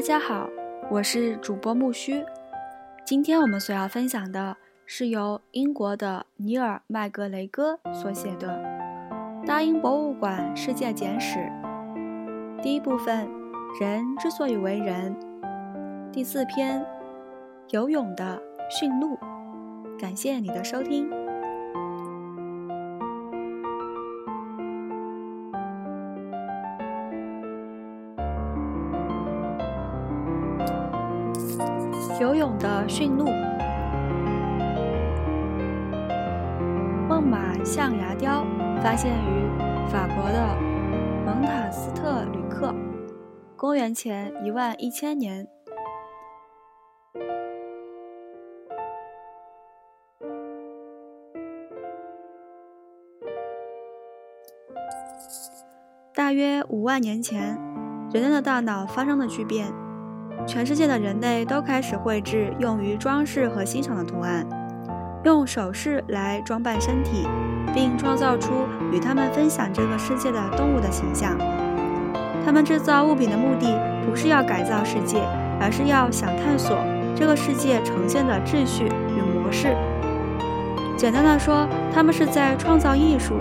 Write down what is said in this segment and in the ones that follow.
大家好，我是主播木须。今天我们所要分享的是由英国的尼尔·麦格雷戈所写的《大英博物馆世界简史》第一部分：人之所以为人。第四篇：游泳的驯鹿。感谢你的收听。的驯鹿，孟马象牙雕发现于法国的蒙塔斯特吕克，公元前一万一千年。大约五万年前，人类的大脑发生了巨变。全世界的人类都开始绘制用于装饰和欣赏的图案，用首饰来装扮身体，并创造出与他们分享这个世界的动物的形象。他们制造物品的目的不是要改造世界，而是要想探索这个世界呈现的秩序与模式。简单的说，他们是在创造艺术。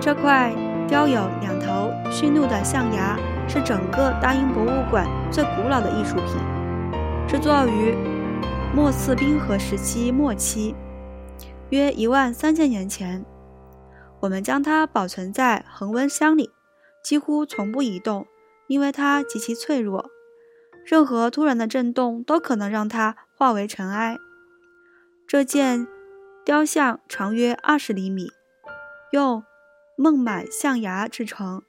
这块雕有两头驯鹿的象牙。是整个大英博物馆最古老的艺术品，制作于莫次冰河时期末期，约一万三千年前。我们将它保存在恒温箱里，几乎从不移动，因为它极其脆弱，任何突然的震动都可能让它化为尘埃。这件雕像长约二十厘米，用孟买象牙制成。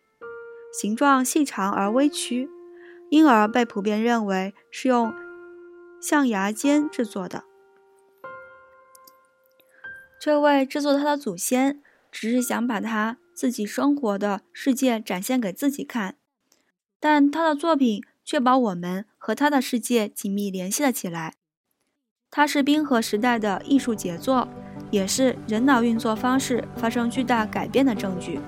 形状细长而微曲，因而被普遍认为是用象牙尖制作的。这位制作它的祖先只是想把他自己生活的世界展现给自己看，但他的作品却把我们和他的世界紧密联系了起来。他是冰河时代的艺术杰作，也是人脑运作方式发生巨大改变的证据。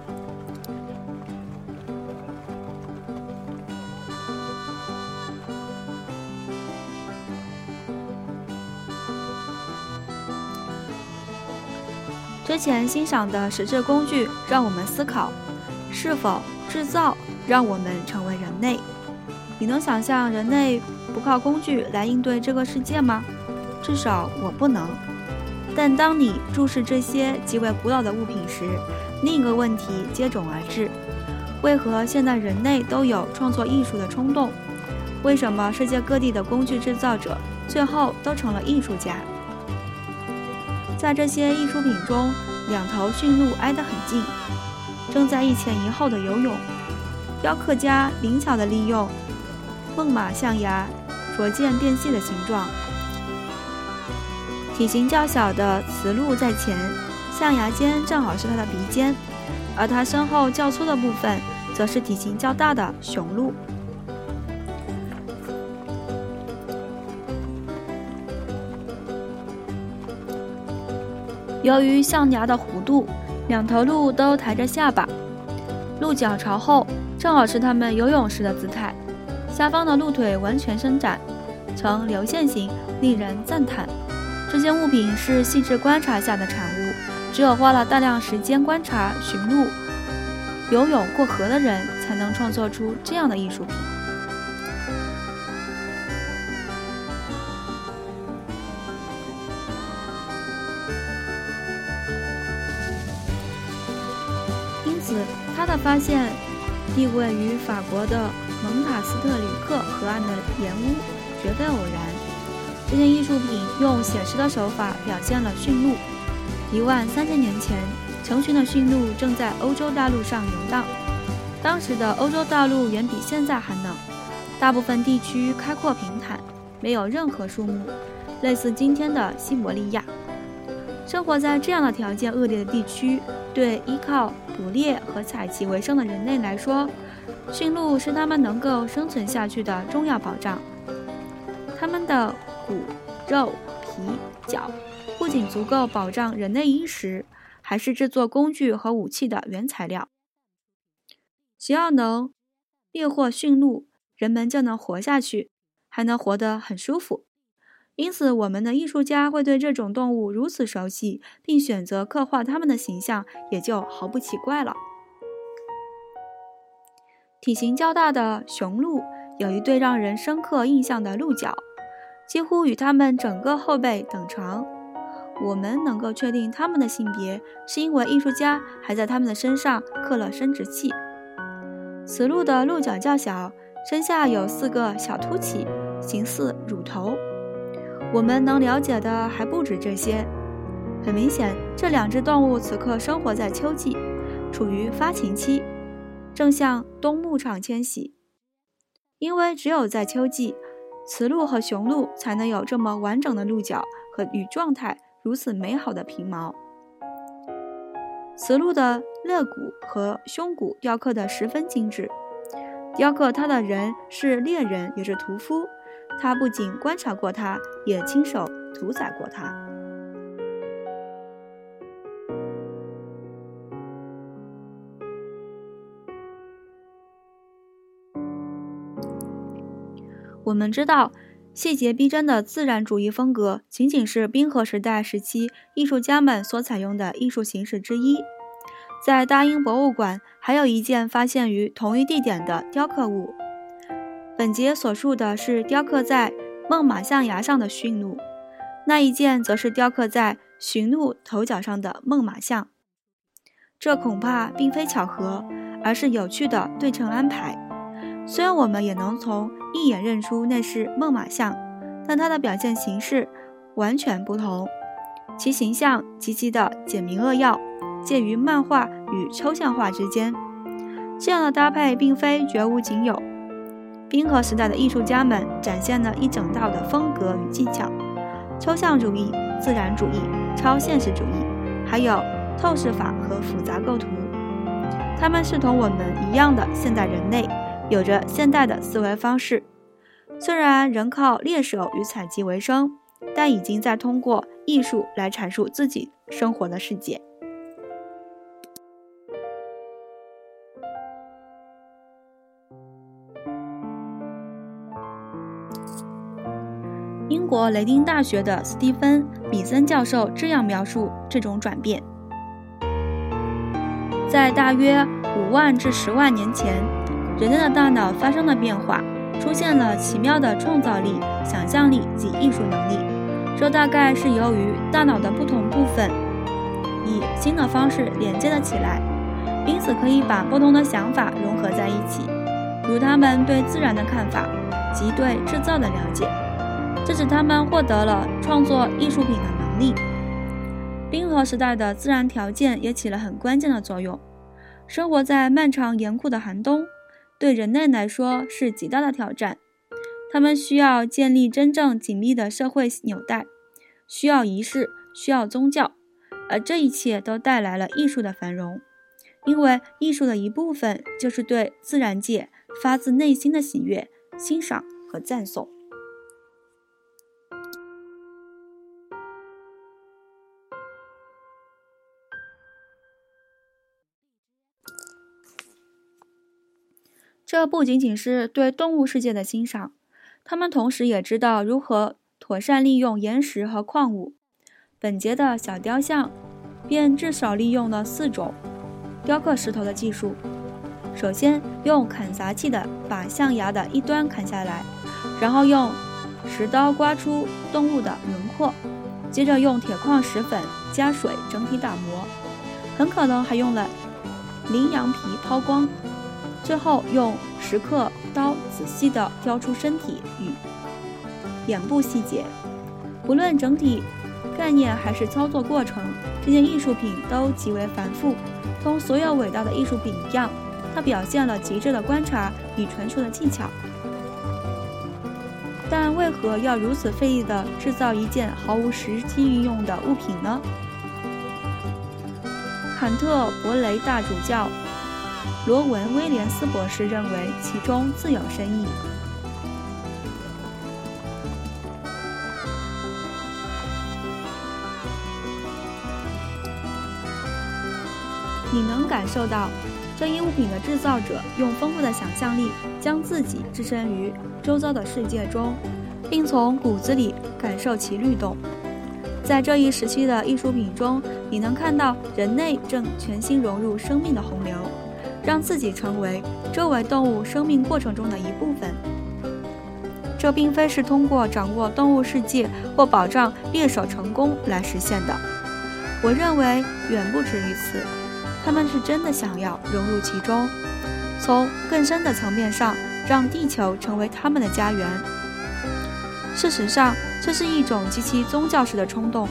之前欣赏的实质工具让我们思考：是否制造让我们成为人类？你能想象人类不靠工具来应对这个世界吗？至少我不能。但当你注视这些极为古老的物品时，另一个问题接踵而至：为何现在人类都有创作艺术的冲动？为什么世界各地的工具制造者最后都成了艺术家？在这些艺术品中，两头驯鹿挨得很近，正在一前一后的游泳。雕刻家灵巧地利用孟马象牙逐渐变细的形状。体型较小的雌鹿在前，象牙尖正好是它的鼻尖，而它身后较粗的部分，则是体型较大的雄鹿。由于象牙的弧度，两头鹿都抬着下巴，鹿角朝后，正好是它们游泳时的姿态。下方的鹿腿完全伸展，呈流线型，令人赞叹。这件物品是细致观察下的产物，只有花了大量时间观察寻路游泳过河的人，才能创作出这样的艺术品。因此他的发现地位于法国的蒙塔斯特里克河岸的岩屋，绝非偶然。这件艺术品用写实的手法表现了驯鹿。一万三千年前，成群的驯鹿正在欧洲大陆上游荡。当时的欧洲大陆远比现在寒冷，大部分地区开阔平坦，没有任何树木，类似今天的西伯利亚。生活在这样的条件恶劣的地区，对依靠捕猎和采集为生的人类来说，驯鹿是他们能够生存下去的重要保障。它们的骨、肉、皮、角不仅足够保障人类衣食，还是制作工具和武器的原材料。只要能猎获驯鹿，人们就能活下去，还能活得很舒服。因此，我们的艺术家会对这种动物如此熟悉，并选择刻画它们的形象，也就毫不奇怪了。体型较大的雄鹿有一对让人深刻印象的鹿角，几乎与它们整个后背等长。我们能够确定它们的性别，是因为艺术家还在它们的身上刻了生殖器。此鹿的鹿角较小，身下有四个小凸起，形似乳头。我们能了解的还不止这些。很明显，这两只动物此刻生活在秋季，处于发情期，正向东牧场迁徙。因为只有在秋季，雌鹿和雄鹿才能有这么完整的鹿角和与状态如此美好的皮毛。雌鹿的肋骨和胸骨雕刻的十分精致，雕刻它的人是猎人，也是屠夫。他不仅观察过它，也亲手屠宰过它。我们知道，细节逼真的自然主义风格仅仅是冰河时代时期艺术家们所采用的艺术形式之一。在大英博物馆，还有一件发现于同一地点的雕刻物。本节所述的是雕刻在猛犸象牙上的驯鹿，那一件则是雕刻在驯鹿头角上的猛犸象。这恐怕并非巧合，而是有趣的对称安排。虽然我们也能从一眼认出那是猛犸象，但它的表现形式完全不同，其形象极其的简明扼要，介于漫画与抽象画之间。这样的搭配并非绝无仅有。冰河时代的艺术家们展现了一整套的风格与技巧：抽象主义、自然主义、超现实主义，还有透视法和复杂构图。他们是同我们一样的现代人类，有着现代的思维方式。虽然仍靠猎手与采集为生，但已经在通过艺术来阐述自己生活的世界。英国雷丁大学的斯蒂芬·米森教授这样描述这种转变：在大约五万至十万年前，人类的大脑发生了变化，出现了奇妙的创造力、想象力及艺术能力。这大概是由于大脑的不同部分以新的方式连接了起来，因此可以把不同的想法融合在一起，如他们对自然的看法及对制造的了解。这使他们获得了创作艺术品的能力。冰河时代的自然条件也起了很关键的作用。生活在漫长严酷的寒冬，对人类来说是极大的挑战。他们需要建立真正紧密的社会纽带，需要仪式，需要宗教，而这一切都带来了艺术的繁荣。因为艺术的一部分就是对自然界发自内心的喜悦、欣赏和赞颂。这不仅仅是对动物世界的欣赏，他们同时也知道如何妥善利用岩石和矿物。本节的小雕像便至少利用了四种雕刻石头的技术：首先用砍砸器的把象牙的一端砍下来，然后用石刀刮出动物的轮廓，接着用铁矿石粉加水整体打磨，很可能还用了羚羊皮抛光。最后用石刻刀仔细地雕出身体与眼部细节，无论整体概念还是操作过程，这件艺术品都极为繁复。同所有伟大的艺术品一样，它表现了极致的观察与纯熟的技巧。但为何要如此费力地制造一件毫无实际运用的物品呢？坎特伯雷大主教。罗文·威廉斯博士认为其中自有深意。你能感受到这一物品的制造者用丰富的想象力，将自己置身于周遭的世界中，并从骨子里感受其律动。在这一时期的艺术品中，你能看到人类正全心融入生命的洪流，让自己成为周围动物生命过程中的一部分。这并非是通过掌握动物世界或保障猎手成功来实现的。我认为远不止于此。他们是真的想要融入其中，从更深的层面上让地球成为他们的家园。事实上，这是一种极其宗教式的冲动。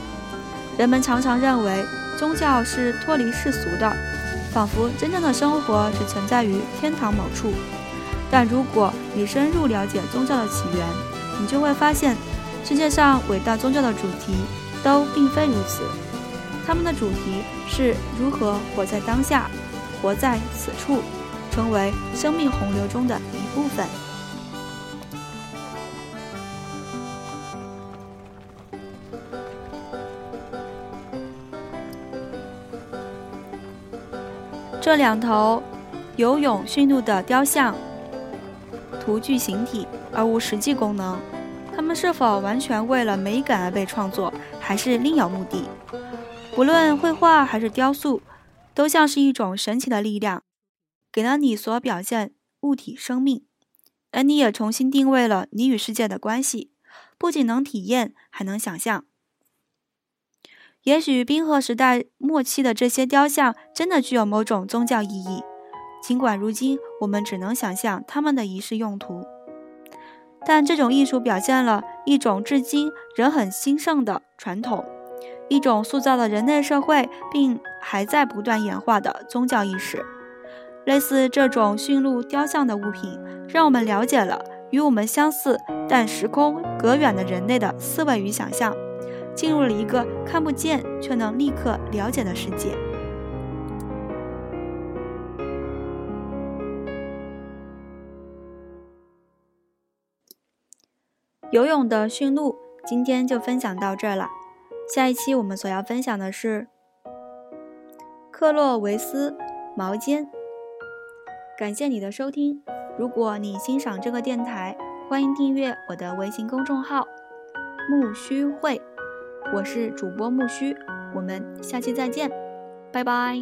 人们常常认为宗教是脱离世俗的，仿佛真正的生活只存在于天堂某处。但如果你深入了解宗教的起源，你就会发现，世界上伟大宗教的主题都并非如此。他们的主题是如何活在当下，活在此处，成为生命洪流中的一部分。这两头游泳驯鹿的雕像，图具形体而无实际功能。它们是否完全为了美感而被创作，还是另有目的？不论绘画还是雕塑，都像是一种神奇的力量，给了你所表现物体生命，而你也重新定位了你与世界的关系，不仅能体验，还能想象。也许冰河时代末期的这些雕像真的具有某种宗教意义，尽管如今我们只能想象他们的仪式用途。但这种艺术表现了一种至今仍很兴盛的传统。一种塑造了人类社会并还在不断演化的宗教意识，类似这种驯鹿雕像的物品，让我们了解了与我们相似但时空隔远的人类的思维与想象，进入了一个看不见却能立刻了解的世界。游泳的驯鹿，今天就分享到这儿了。下一期我们所要分享的是克洛维斯毛尖。感谢你的收听，如果你欣赏这个电台，欢迎订阅我的微信公众号木须会，我是主播木须，我们下期再见，拜拜。